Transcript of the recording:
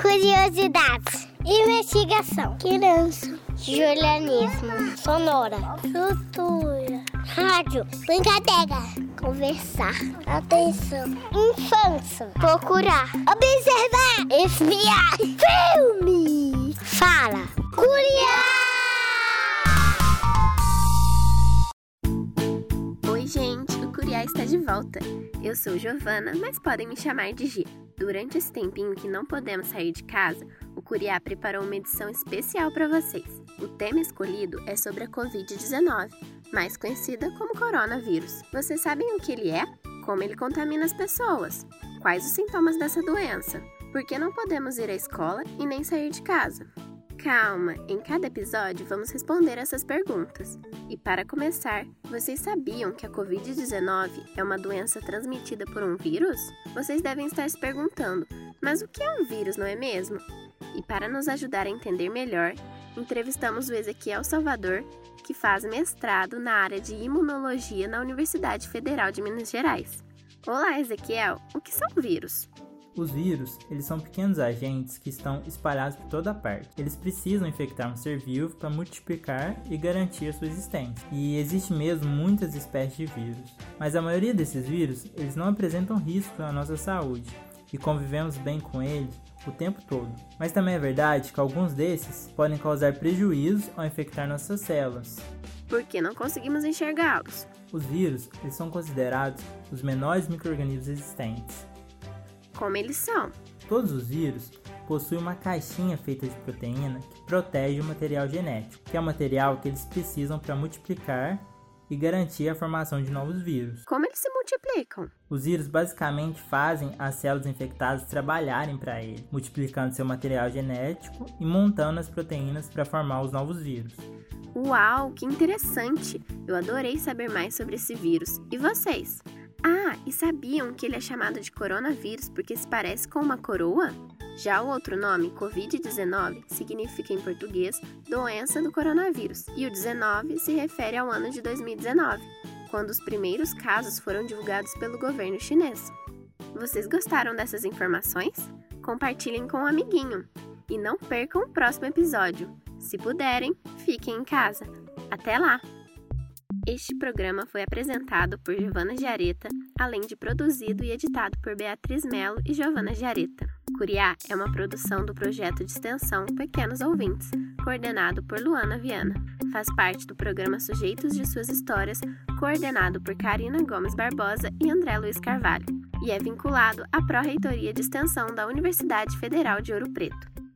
Curiosidades. Investigação. Criança. Julianismo. Sonora. Cultura. Rádio. Brincadeira. Conversar. Atenção. Infância. Procurar. Observar. Espiar. Filme. Fala. Curiar. Oi, gente, o Curiá está de volta. Eu sou Giovana, mas podem me chamar de Gia. Durante esse tempinho que não podemos sair de casa, o Curiá preparou uma edição especial para vocês. O tema escolhido é sobre a Covid-19, mais conhecida como coronavírus. Vocês sabem o que ele é? Como ele contamina as pessoas? Quais os sintomas dessa doença? Por que não podemos ir à escola e nem sair de casa? Calma, em cada episódio vamos responder essas perguntas. E para começar, vocês sabiam que a Covid-19 é uma doença transmitida por um vírus? Vocês devem estar se perguntando, mas o que é um vírus, não é mesmo? E para nos ajudar a entender melhor, entrevistamos o Ezequiel Salvador, que faz mestrado na área de imunologia na Universidade Federal de Minas Gerais. Olá, Ezequiel, o que são vírus? Os vírus, eles são pequenos agentes que estão espalhados por toda parte. Eles precisam infectar um ser vivo para multiplicar e garantir a sua existência. E existe mesmo muitas espécies de vírus, mas a maioria desses vírus, eles não apresentam risco à nossa saúde e convivemos bem com eles o tempo todo. Mas também é verdade que alguns desses podem causar prejuízos ao infectar nossas células. Porque não conseguimos enxergá-los. Os vírus, eles são considerados os menores microrganismos existentes como eles são. Todos os vírus possuem uma caixinha feita de proteína que protege o material genético, que é o material que eles precisam para multiplicar e garantir a formação de novos vírus. Como eles se multiplicam? Os vírus basicamente fazem as células infectadas trabalharem para ele, multiplicando seu material genético e montando as proteínas para formar os novos vírus. Uau, que interessante! Eu adorei saber mais sobre esse vírus. E vocês? Ah, e sabiam que ele é chamado de coronavírus porque se parece com uma coroa? Já o outro nome, Covid-19, significa em português doença do coronavírus, e o 19 se refere ao ano de 2019, quando os primeiros casos foram divulgados pelo governo chinês. Vocês gostaram dessas informações? Compartilhem com um amiguinho e não percam o próximo episódio. Se puderem, fiquem em casa. Até lá! Este programa foi apresentado por Giovana Giareta, além de produzido e editado por Beatriz Melo e Giovana Giareta. Curiá é uma produção do projeto de extensão Pequenos Ouvintes, coordenado por Luana Viana. Faz parte do programa Sujeitos de Suas Histórias, coordenado por Karina Gomes Barbosa e André Luiz Carvalho, e é vinculado à Pró-Reitoria de Extensão da Universidade Federal de Ouro Preto.